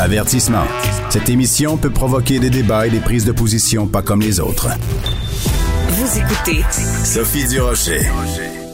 Avertissement. Cette émission peut provoquer des débats et des prises de position pas comme les autres. Vous écoutez Sophie Durocher.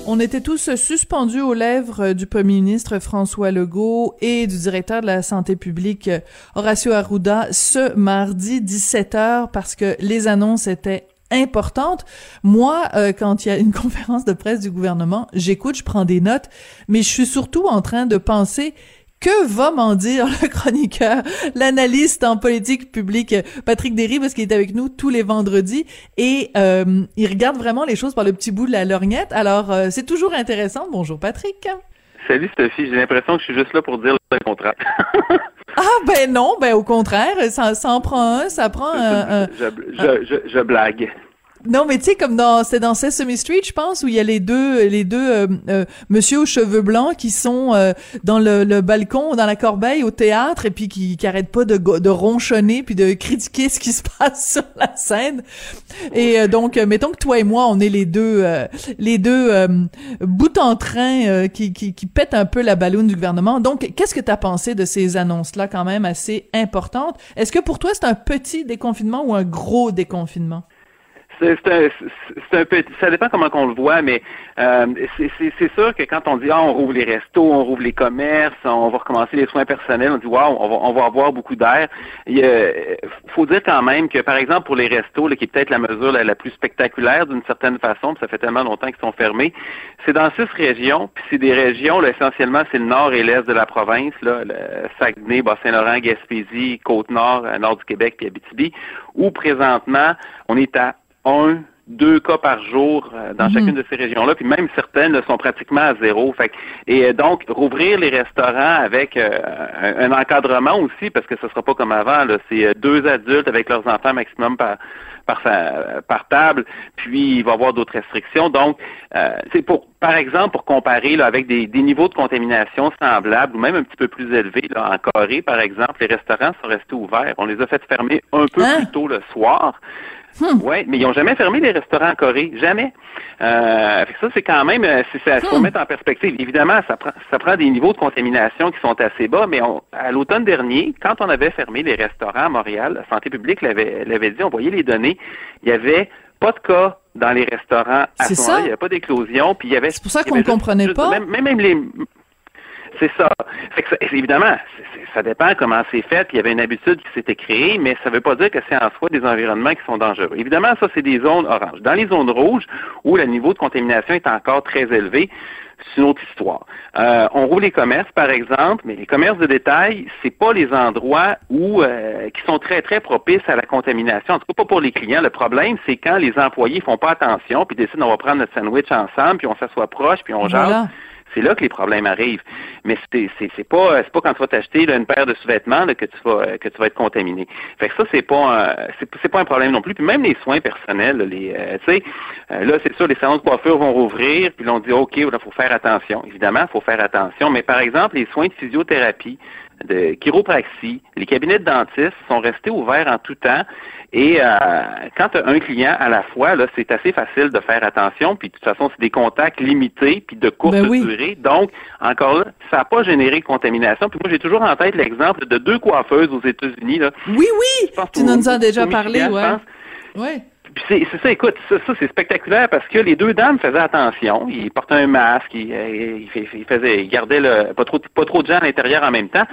On était tous suspendus aux lèvres du premier ministre François Legault et du directeur de la santé publique Horacio Arruda ce mardi 17h parce que les annonces étaient importantes. Moi, euh, quand il y a une conférence de presse du gouvernement, j'écoute, je prends des notes, mais je suis surtout en train de penser que va m'en dire le chroniqueur, l'analyste en politique publique Patrick Derry, parce qu'il est avec nous tous les vendredis et euh, il regarde vraiment les choses par le petit bout de la lorgnette. Alors, euh, c'est toujours intéressant. Bonjour Patrick. Salut Sophie, j'ai l'impression que je suis juste là pour dire le contraire. ah ben non, ben au contraire, ça, ça en prend un, ça prend un... un je, je, je, je blague. Non, mais tu sais, comme dans c'est dans Sesame Street, je pense, où il y a les deux les deux euh, euh, monsieur aux cheveux blancs qui sont euh, dans le, le, balcon, dans la corbeille au théâtre, et puis qui, qui arrêtent pas de, de ronchonner puis de critiquer ce qui se passe sur la scène. Et donc, mettons que toi et moi, on est les deux les deux en train qui, qui qui pètent un peu la balloune du gouvernement. Donc, qu'est-ce que tu as pensé de ces annonces là, quand même assez importantes? Est-ce que pour toi c'est un petit déconfinement ou un gros déconfinement? C'est un, un peu, ça dépend comment qu'on le voit, mais euh, c'est sûr que quand on dit ah on rouvre les restos, on rouvre les commerces, on va recommencer les soins personnels, on dit waouh on va, on va avoir beaucoup d'air. Il faut dire quand même que par exemple pour les restos, là, qui est peut-être la mesure la, plus spectaculaire d'une certaine façon, puis ça fait tellement longtemps qu'ils sont fermés, c'est dans six régions, puis c'est des régions là, essentiellement c'est le nord et l'est de la province, là, le Saguenay, Bas-Saint-Laurent, Gaspésie, Côte-Nord, euh, nord du Québec, puis Abitibi, où présentement on est à un, deux cas par jour euh, dans chacune de ces régions-là, puis même certaines sont pratiquement à zéro. Fait, et euh, donc, rouvrir les restaurants avec euh, un, encadrement aussi, parce que ce sera pas comme avant, c'est deux adultes avec leurs enfants maximum par par, par table, puis il va y avoir d'autres restrictions. Donc, c'est pour, par exemple, pour comparer là, avec des, des, niveaux de contamination semblables ou même un petit peu plus élevés, là, en Corée, par exemple, les restaurants sont restés ouverts. On les a fait fermer un peu Hein? plus tôt le soir. Hmm. Oui, mais ils n'ont jamais fermé les restaurants en Corée, jamais. Euh, fait que ça, c'est quand même, euh, c'est ça, faut Hmm. mettre en perspective. Évidemment, ça prend, ça prend des niveaux de contamination qui sont assez bas, mais on, à l'automne dernier, quand on avait fermé les restaurants à Montréal, la santé publique l'avait, l'avait dit, on voyait les données, il y avait pas de cas dans les restaurants à ce moment-là, il n'y avait pas d'éclosion, puis il y avait. C'est pour ça qu'on juste- comprenait juste- pas. Même, même les c'est ça. Fait que ça- évidemment, ça dépend comment c'est fait. Il y avait une habitude qui s'était créée, mais ça ne veut pas dire que c'est en soi des environnements qui sont dangereux. Évidemment, ça, c'est des zones oranges. Dans les zones rouges, où le niveau de contamination est encore très élevé, c'est une autre histoire. Euh, on roule les commerces, par exemple, mais les commerces de détail, c'est pas les endroits où euh, qui sont très très propices à la contamination. En tout cas, pas pour les clients. Le problème, c'est quand les employés font pas attention, puis décident on va prendre notre sandwich ensemble, puis on s'assoit proche, puis on jase. Voilà. C'est là que les problèmes arrivent. Mais c'est c'est pas c'est pas quand tu vas t'acheter une paire de sous-vêtements que tu vas que tu vas être contaminé. Fait que ça c'est pas c'est pas un problème non plus. Puis même les soins personnels, les euh, tu sais euh, là c'est sûr les salons de coiffure vont rouvrir puis là, on dit OK, il faut faire attention. Évidemment, il faut faire attention, mais par exemple les soins de physiothérapie de chiropraxie, les cabinets de dentistes sont restés ouverts en tout temps. Et euh, quand tu as un client à la fois, là, c'est assez facile de faire attention. Puis de toute façon, c'est des contacts limités puis de courte Ben oui. durée. Donc, encore là, ça n'a pas généré de contamination. Puis moi, j'ai toujours en tête l'exemple de deux coiffeuses aux États-Unis. Là. Oui, oui, tu nous en as déjà parlé, je ouais. C'est ça, écoute, ça, ça, c'est spectaculaire parce que les deux dames faisaient attention. Ils portaient un masque, ils, euh, ils, fais- ils faisaient, ils gardaient le, pas trop, pas trop de gens à l'intérieur en même temps,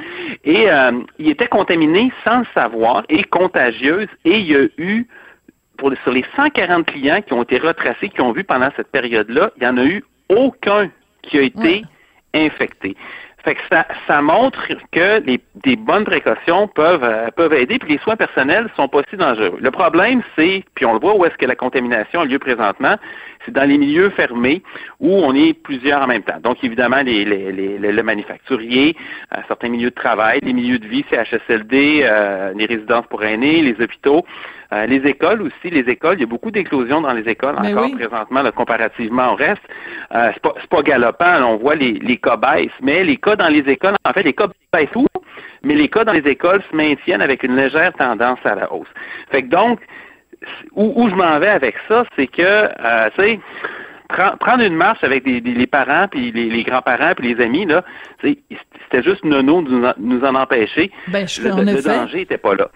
et euh, ils étaient contaminés sans le savoir et contagieuses. Et il y a eu, pour sur les 140 clients qui ont été retracés, qui ont vu pendant cette période-là, il y en a eu aucun qui a été Ouais. infecté. Fait que ça, ça montre que les, des bonnes précautions peuvent, euh, peuvent aider, puis les soins personnels sont pas si dangereux. Le problème, c'est, puis on le voit où est-ce que la contamination a lieu présentement, c'est dans les milieux fermés où on est plusieurs en même temps. Donc, évidemment, les, les, les, le manufacturier, euh, certains milieux de travail, les milieux de vie, CHSLD, euh, les résidences pour aînés, les hôpitaux, euh, les écoles aussi. Les écoles, il y a beaucoup d'éclosions dans les écoles Mais encore oui. présentement, là, comparativement au reste. Euh, c'est pas, pas galopant, là, on voit les, les cas baissent, mais les cas dans les écoles, en fait, les cas baissent tout, mais les cas dans les écoles se maintiennent avec une légère tendance à la hausse. Fait que donc, où, où je m'en vais avec ça, c'est que, euh, tu sais, pre- prendre une marche avec des, des- les parents, puis les, les grands-parents, puis les amis, là, c'était juste nono de nous en, nous en empêcher. Ben, je le, danger n'était pas là.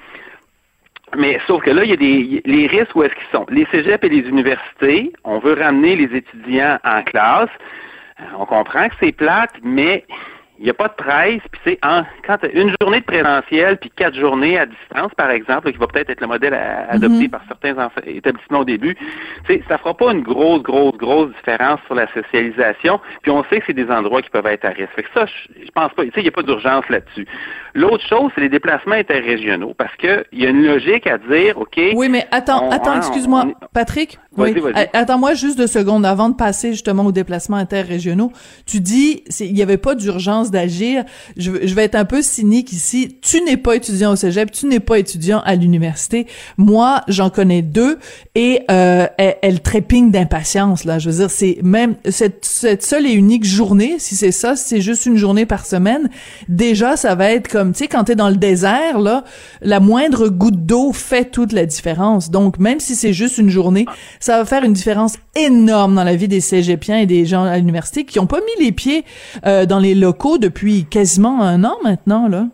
Mais sauf que là, il y a des les risques où est-ce qu'ils sont? Les cégeps et les universités, on veut ramener les étudiants en classe. Euh, On comprend que c'est plate, mais il n'y a pas de presse. Puis c'est en, quand une journée de présentiel puis quatre journées à distance, par exemple, qui va peut-être être le modèle à- adopté par certains établissements au début, tu sais, ça fera pas une grosse, grosse, grosse différence sur la socialisation. Puis on sait que c'est des endroits qui peuvent être à risque. Fait que ça, je, je pense pas. Tu sais, il n'y a pas d'urgence là-dessus. L'autre chose, c'est les déplacements interrégionaux, parce que il y a une logique à dire, ok. Oui, mais attends, on- attends, excuse-moi, Patrick. Oui. Attends-moi juste deux secondes avant de passer justement aux déplacements interrégionaux. Tu dis, il n'y avait pas d'urgence d'agir. Je, je vais être un peu cynique ici. Tu n'es pas étudiant au cégep, tu n'es pas étudiant à l'université. Moi, j'en connais deux et euh, elles, elles trépignent d'impatience. Là, je veux dire, c'est même cette, cette seule et unique journée, si c'est ça, si c'est juste une journée par semaine, déjà, ça va être comme, tu sais, quand t'es dans le désert, là, la moindre goutte d'eau fait toute la différence. Donc, même si c'est juste une journée, ça va faire une différence énorme dans la vie des cégepiens et des gens à l'université qui ont pas mis les pieds euh, dans les locaux depuis quasiment un an maintenant, là?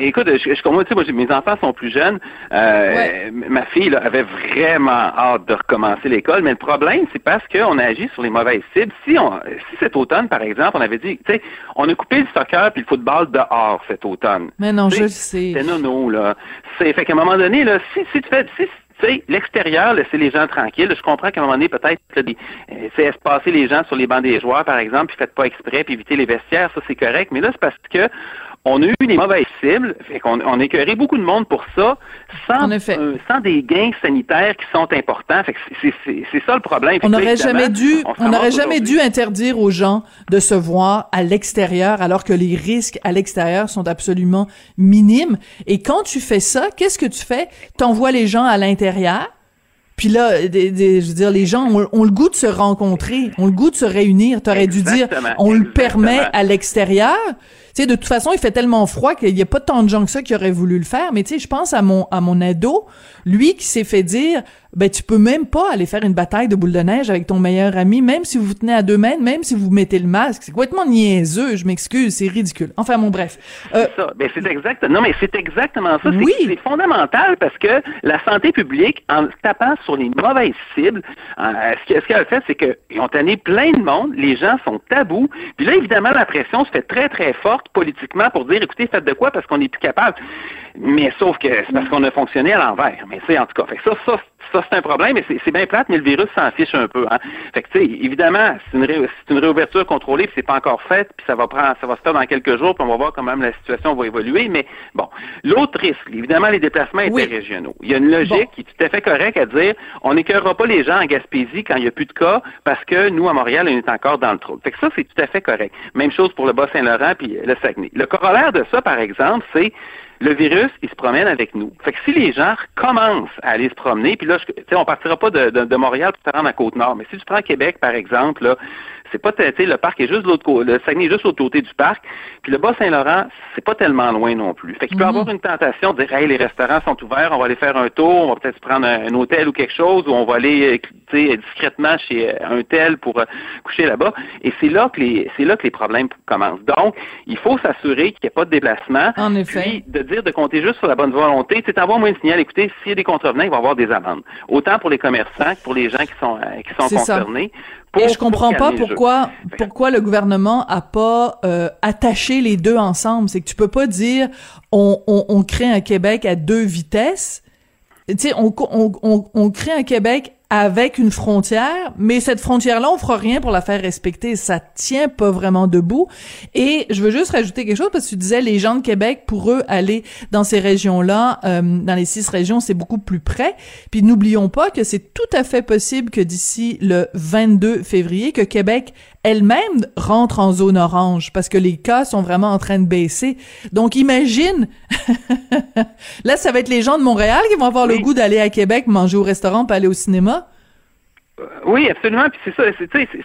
Écoute, je, je comprends, tu sais, moi, j'ai- mes enfants sont plus jeunes. Euh, Ouais. Ma fille là, avait vraiment hâte de recommencer l'école, mais le problème, c'est parce qu'on a agi sur les mauvaises cibles. Si, on, si cet automne, par exemple, on avait dit, tu sais, on a coupé le soccer puis le football dehors cet automne. Mais non, je sais, le sais. C'est nono, là. C'est, fait qu'à un moment donné, là, si, si tu fais, si, tu sais, l'extérieur, laisser les gens tranquilles. Je comprends qu'à un moment donné, peut-être, des- euh, c'est espacer les gens sur les bancs des joueurs, par exemple, puis faites pas exprès, puis éviter les vestiaires, ça c'est correct. Mais là, c'est parce que on a eu des mauvaises cibles, fait qu'on on a écœuré beaucoup de monde pour ça, sans, euh, sans des gains sanitaires qui sont importants. Fait que c'est, c'est, c'est ça le problème. On n'aurait jamais dû, on n'aurait jamais dû interdire aux gens de se voir à l'extérieur alors que les risques à l'extérieur sont absolument minimes. Et quand tu fais ça, qu'est-ce que tu fais? T'envoies les gens à l'intérieur. Puis là, des- des- je veux dire, les gens ont, ont le goût de se rencontrer, ont le goût de se réunir. T'aurais dû dire, Exactement, on le exactement. permet à l'extérieur. Tu sais, de toute façon, il fait tellement froid qu'il n'y a pas tant de gens que ça qui auraient voulu le faire. Mais tu sais, je pense à mon à mon ado, lui qui s'est fait dire, ben tu peux même pas aller faire une bataille de boule de neige avec ton meilleur ami, même si vous vous tenez à deux mètres, même si vous mettez le masque. C'est complètement niaiseux. Je m'excuse, c'est ridicule. Enfin, bon, bref. Euh, C'est ça. Ben, c'est exact. Non, mais c'est exactement ça. C'est- Oui. C'est fondamental parce que la santé publique, en tapant sur les mauvaises cibles, euh, ce que- ce qu'elle a fait, c'est qu'ils ont tanné plein de monde. Les gens sont tabous. Puis là, évidemment, la pression se fait très, très forte politiquement pour dire, écoutez, faites de quoi parce qu'on n'est plus capable. Mais sauf que c'est parce qu'on a fonctionné à l'envers. Mais c'est en tout cas. Fait que ça, ça, ça c'est un problème, mais c'est bien plate, mais le virus s'en fiche un peu. Hein. Fait que, tu sais, évidemment, c'est une, ré- une réouverture contrôlée, puis c'est pas encore fait, puis ça va prendre, ça va se faire dans quelques jours, puis on va voir quand même la situation va évoluer. Mais bon, l'autre risque, évidemment, les déplacements Oui. interrégionaux. Il y a une logique Bon. qui est tout à fait correcte à dire, on n'écœurera pas les gens en Gaspésie quand il n'y a plus de cas, parce que nous, à Montréal, on est encore dans le trou. Fait que ça, c'est tout à fait correct. Même chose pour le Bas-Saint-Laurent puis le Le corollaire de ça, par exemple, c'est le virus, il se promène avec nous. Fait que si les gens commencent à aller se promener, puis là, tu sais, on partira pas de, de, de Montréal pour se rendre à Côte-Nord, mais si tu prends Québec, par exemple, là, c'est pas, tu sais, le parc est juste de l'autre côté, le Saguenay est juste de l'autre côté du parc, puis le Bas-Saint-Laurent, c'est pas tellement loin non plus. Fait qu'il peut y avoir une tentation de dire, hey, les restaurants sont ouverts, on va aller faire un tour, on va peut-être se prendre un, un hôtel ou quelque chose, ou on va aller, euh, tu sais, discrètement chez euh, un tel pour euh, coucher là-bas. Et c'est là que les, c'est là que les problèmes commencent. Donc, il faut s'assurer qu'il n'y ait pas de déplacement. En effet. Puis, de dire de compter juste sur la bonne volonté, c'est avoir moins de signal. Écoutez, s'il y a des contrevenants, il va y avoir des amendes. Autant pour les commerçants que pour les gens qui sont, euh, qui sont ça. Et je comprends pour pas pourquoi pourquoi le gouvernement a pas euh, attaché les deux ensemble. C'est que tu peux pas dire on, on, on crée un Québec à deux vitesses. Tu sais, on, on, on crée un Québec avec une frontière, mais cette frontière-là, on fera rien pour la faire respecter. Ça tient pas vraiment debout. Et je veux juste rajouter quelque chose parce que tu disais les gens de Québec, pour eux, aller dans ces régions-là, euh, dans les six régions, c'est beaucoup plus près. Puis n'oublions pas que c'est tout à fait possible que d'ici le 22 février, que Québec elle-même rentre en zone orange parce que les cas sont vraiment en train de baisser. Donc imagine, là ça va être les gens de Montréal qui vont avoir le goût d'aller à Québec manger au restaurant, pas aller au cinéma. Euh, oui, absolument. Puis c'est ça,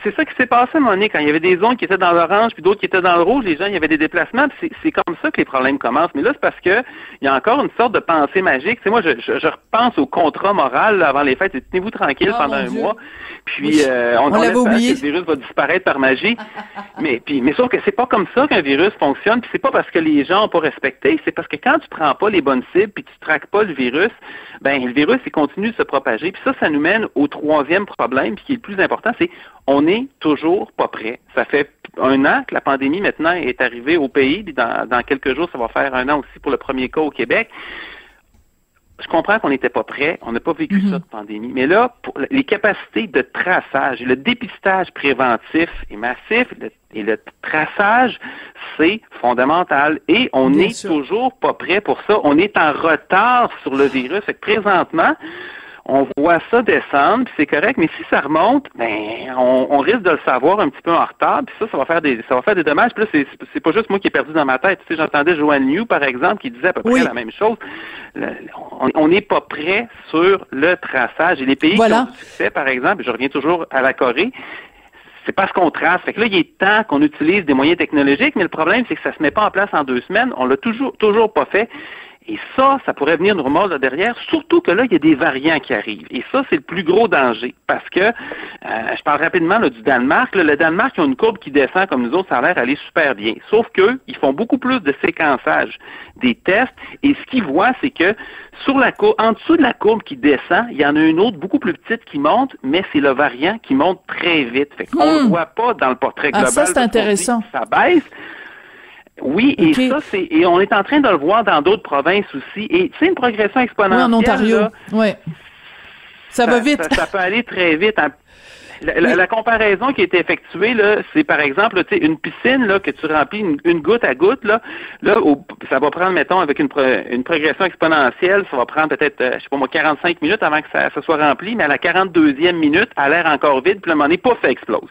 c'est ça qui s'est passé à un moment donné, quand il y avait des zones qui étaient dans l'orange, puis d'autres qui étaient dans le rouge, les gens, il y avait des déplacements. C'est comme ça que les problèmes commencent. Mais là, c'est parce que il y a encore une sorte de pensée magique. C'est moi, je, je, repense au contrat moral avant les fêtes. Tenez-vous tranquille oh, pendant un mois. Puis euh, on, on, oublié. que le virus va disparaître par magie. mais puis, mais sauf que c'est pas comme ça qu'un virus fonctionne. Puis c'est pas parce que les gens ont pas respecté. C'est parce que quand tu prends pas les bonnes cibles, puis tu traques pas le virus, ben le virus il continue de se propager. Puis ça, ça nous mène au troisième problème, puis qui est le plus important, c'est on n'est toujours pas prêt. Ça fait un an que la pandémie maintenant est arrivée au pays, puis dans, dans quelques jours, ça va faire un an aussi pour le premier cas au Québec je comprends qu'on n'était pas prêt, on n'a pas vécu mhm. ça de pandémie, mais là, pour les capacités de traçage, le dépistage préventif est massif, et le traçage, c'est fondamental. Et on n'est toujours pas prêt pour ça. On est en retard sur le virus. Fait que présentement, on voit ça descendre, puis c'est correct, mais si ça remonte, ben on, risque de le savoir un petit peu en retard, puis ça, ça va faire des ça va faire des dommages. Puis là, c'est, pas juste moi qui ai perdu dans ma tête. Tu sais, j'entendais Joanne New, par exemple, qui disait à peu près la même chose. on n'est pas prêt sur le traçage. Et les pays qui ont du succès, par exemple, je reviens toujours à la Corée, c'est parce qu'on trace. Fait que là, il est temps qu'on utilise des moyens technologiques, mais le problème, c'est que ça se met pas en place en deux semaines. On l'a toujours, toujours pas fait. Et ça, ça pourrait venir nous remordre derrière, surtout que là, il y a des variants qui arrivent. Et ça, c'est le plus gros danger. Parce que, euh, je parle rapidement du Danemark. le Danemark, ils ont une courbe qui descend comme nous autres, ça a l'air aller super bien. Sauf qu'eux, ils font beaucoup plus de séquençage des tests. Et ce qu'ils voient, c'est que sur la courbe, en dessous de la courbe qui descend, il y en a une autre beaucoup plus petite qui monte, mais c'est le variant qui monte très vite. Fait qu'on ne hmm. le voit pas dans le portrait global. Ah, ça, c'est intéressant. Ça baisse. Oui, et ça, c'est et on est en train de le voir dans d'autres provinces aussi. Et c'est une progression exponentielle. Oui, en Ontario. Oui. Ça, va vite. Ça, peut aller très vite. La, comparaison qui est effectuée, là, c'est par exemple, tu sais, une piscine là, que tu remplis une, goutte à goutte, là, là ça va prendre, mettons, avec une, une progression exponentielle, ça va prendre peut-être, euh, je sais pas moi, 45 minutes avant que ça, soit rempli, mais à la 42e minute, à l'air encore vide, puis le moment donné, pouf, ça explose.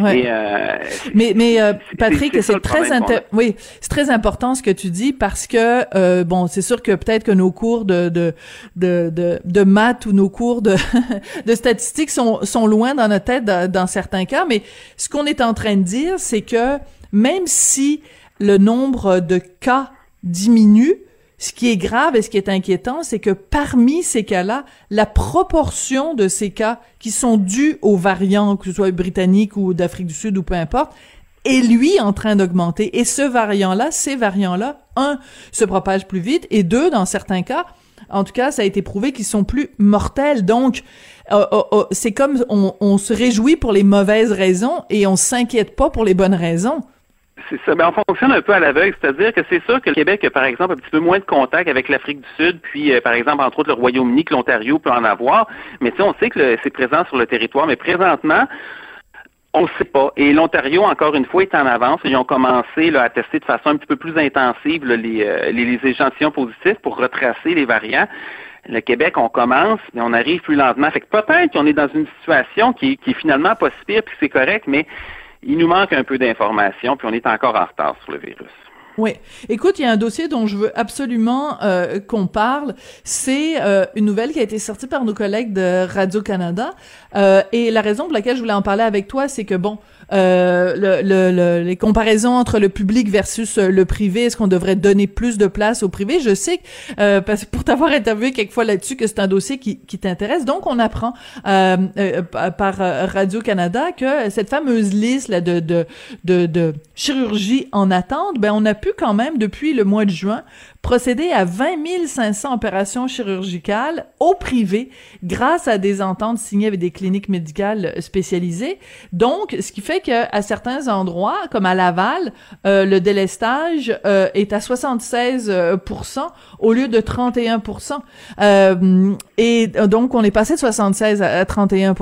Euh, mais mais euh, Patrick, c'est très oui, c'est très important ce que tu dis parce que bon, c'est sûr que peut-être que nos cours de de de de, de maths ou nos cours de de statistiques sont sont loin dans notre tête dans, certains cas, mais ce qu'on est en train de dire, c'est que même si le nombre de cas diminue, ce qui est grave et ce qui est inquiétant, c'est que parmi ces cas-là, la proportion de ces cas qui sont dus aux variants, que ce soit britannique ou d'Afrique du Sud ou peu importe, est lui en train d'augmenter. Et ce variant-là, ces variants-là, un, se propagent plus vite, et deux, dans certains cas, en tout cas, ça a été prouvé qu'ils sont plus mortels. Donc, euh, euh, euh, c'est comme on, se réjouit pour les mauvaises raisons et on s'inquiète pas pour les bonnes raisons. C'est ça. Ben, on fonctionne un peu à l'aveugle, c'est-à-dire que c'est sûr que le Québec a, par exemple, un petit peu moins de contact avec l'Afrique du Sud, puis, par exemple, entre autres, le Royaume-Uni, que l'Ontario peut en avoir. Mais sais, on sait que c'est présent sur le territoire. Mais présentement, on ne sait pas. Et l'Ontario, encore une fois, est en avance. Ils ont commencé à tester de façon un petit peu plus intensive les, les, échantillons positifs pour retracer les variants. Le Québec, on commence, mais on arrive plus lentement. Fait que peut-être qu'on est dans une situation qui, qui finalement pas si pire, puis c'est correct, mais il nous manque un peu d'informations, puis on est encore en retard sur le virus. Oui. Écoute, il y a un dossier dont je veux absolument euh, qu'on parle. C'est euh, une nouvelle qui a été sortie par nos collègues de Radio-Canada. Euh, et la raison pour laquelle je voulais en parler avec toi, c'est que, bon, euh, le, le, les comparaisons entre le public versus euh, le privé, est-ce qu'on devrait donner plus de place au privé? Je sais euh, parce que pour t'avoir interviewé quelquefois là-dessus que c'est un dossier qui, qui t'intéresse, donc on apprend euh, euh par Radio Canada que cette fameuse liste là de de de, de chirurgie en attente, ben on a pu quand même depuis le mois de juin procéder à 20 500 opérations chirurgicales au privé grâce à des ententes signées avec des cliniques médicales spécialisées. Donc, ce qui fait qu'à certains endroits, comme à Laval, euh, le délestage euh, est à 76% au lieu de 31 Et donc, on est passé de 76 à 31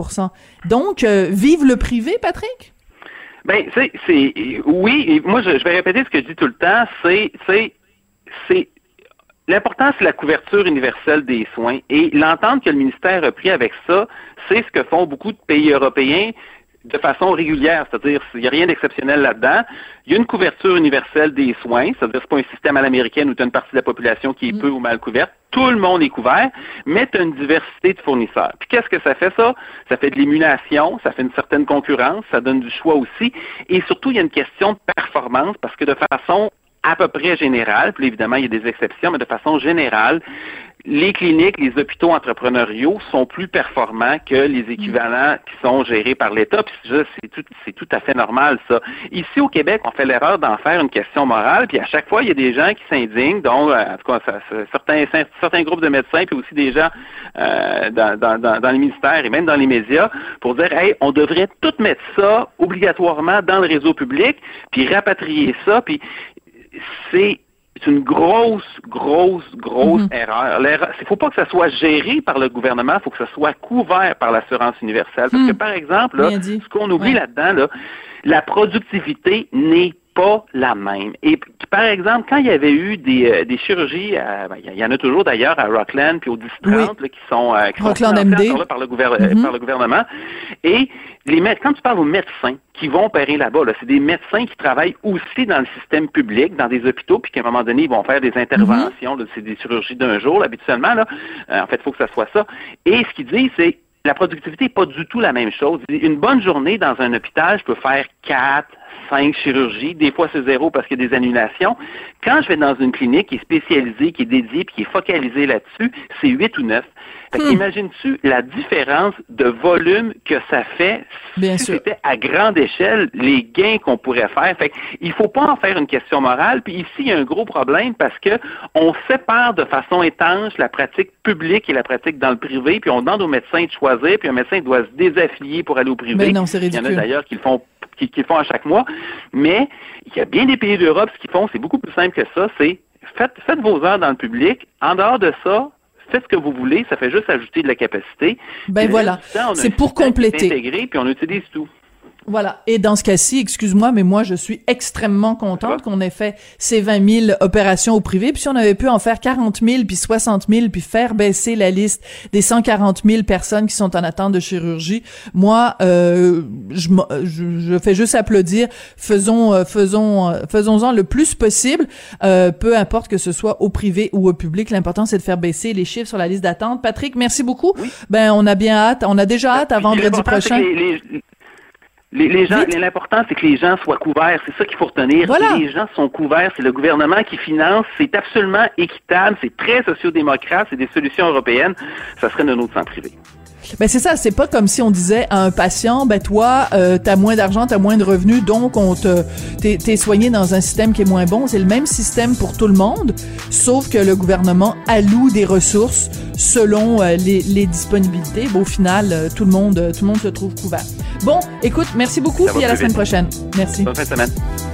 Donc, vive le privé, Patrick? Ben, c'est, oui, et moi, je, je, vais répéter ce que je dis tout le temps, c'est, c'est, c'est, l'important, c'est la couverture universelle des soins. Et l'entente que le ministère a pris avec ça, c'est ce que font beaucoup de pays européens de façon régulière, c'est-à-dire il n'y a rien d'exceptionnel là-dedans. Il y a une couverture universelle des soins, c'est-à-dire c'est pas un système à l'américaine où tu as une partie de la population qui est mm. peu ou mal couverte. Tout le monde est couvert, mais tu as une diversité de fournisseurs. Puis qu'est-ce que ça fait ça? Ça fait de l'émulation, ça fait une certaine concurrence, ça donne du choix aussi. Et surtout, il y a une question de performance parce que de façon à peu près générale, puis évidemment, il y a des exceptions, mais de façon générale, les cliniques, les hôpitaux entrepreneuriaux sont plus performants que les équivalents qui sont gérés par l'État. Puis c'est tout, c'est tout à fait normal, ça. Ici, au Québec, on fait l'erreur d'en faire une question morale, puis à chaque fois, il y a des gens qui s'indignent, dont, euh, en tout cas, certains, certains groupes de médecins, puis aussi des gens euh, dans, dans, dans, les ministères et même dans les médias, pour dire, hey, on devrait tout mettre ça obligatoirement dans le réseau public, puis rapatrier ça, puis c'est une grosse, grosse, grosse mhm. erreur. Il ne faut pas que ça soit géré par le gouvernement, il faut que ça soit couvert par l'assurance universelle. Parce que, hmm. par exemple, là, ce qu'on oublie là-dedans, là, la productivité n'est pas la même. Et par exemple, quand il y avait eu des, euh, des chirurgies, euh, ben, il y en a toujours d'ailleurs à Rockland puis au 10 qui sont, euh, qui Rockland sont par, le mm-hmm. par le gouvernement. Et les quand tu parles aux médecins qui vont opérer là-bas, là, c'est des médecins qui travaillent aussi dans le système public, dans des hôpitaux, puis qu'à un moment donné, ils vont faire des interventions, mm-hmm. c'est des chirurgies d'un jour, habituellement, là. en fait, il faut que ça soit ça. Et ce qu'ils disent, c'est la productivité n'est pas du tout la même chose. Une bonne journée dans un hôpital, je peux faire quatre, cinq chirurgies. Des fois, c'est zéro parce qu'il y a des annulations. Quand je vais dans une clinique qui est spécialisée, qui est dédiée, puis qui est focalisée là-dessus, c'est huit ou neuf. Hmm. Imagines-tu la différence de volume que ça fait si c'était à grande échelle les gains qu'on pourrait faire? Fait il faut pas en faire une question morale. Puis ici, il y a un gros problème parce que on sépare de façon étanche la pratique publique et la pratique dans le privé, puis on demande aux médecins de choisir, puis un médecin doit se désaffilier pour aller au privé. Ben non, c'est ridicule. Il y en a d'ailleurs qui le font qui, qui font à chaque mois. Mais il y a bien des pays d'Europe, ce qu'ils font, c'est beaucoup plus simple que ça, c'est faites, faites vos heures dans le public. En dehors de ça, faites ce que vous voulez, ça fait juste ajouter de la capacité. Ben voilà, c'est pour compléter. Intégrer, puis on utilise tout. Voilà. Et dans ce cas-ci, excuse-moi, mais moi, je suis extrêmement contente qu'on ait fait ces 20 000 opérations au privé. Puis si on avait pu en faire 40 000, puis 60 000, puis faire baisser la liste des 140 000 personnes qui sont en attente de chirurgie, moi, euh, je, je, fais juste applaudir. Faisons, euh, faisons, euh, faisons-en le plus possible, euh, peu importe que ce soit au privé ou au public. L'important, c'est de faire baisser les chiffres sur la liste d'attente. Patrick, merci beaucoup. Ben, on a bien hâte. On a déjà hâte à vendredi prochain. Les, gens, l'important, c'est que les gens soient couverts. C'est ça qu'il faut retenir. Les gens sont couverts. C'est le gouvernement qui finance. C'est absolument équitable. C'est très sociodémocrate. C'est des solutions européennes. Ça serait de notre sang privé. Ben c'est ça, c'est pas comme si on disait à un patient, ben toi, euh, t'as moins d'argent, t'as moins de revenus, donc on te t'es, soigné dans un système qui est moins bon. C'est le même système pour tout le monde, sauf que le gouvernement alloue des ressources selon euh, les, les, disponibilités. Au final, euh, tout le monde tout le monde se trouve couvert. Bon, écoute, merci beaucoup, puis à la semaine prochaine. Merci. Bonne fin de semaine.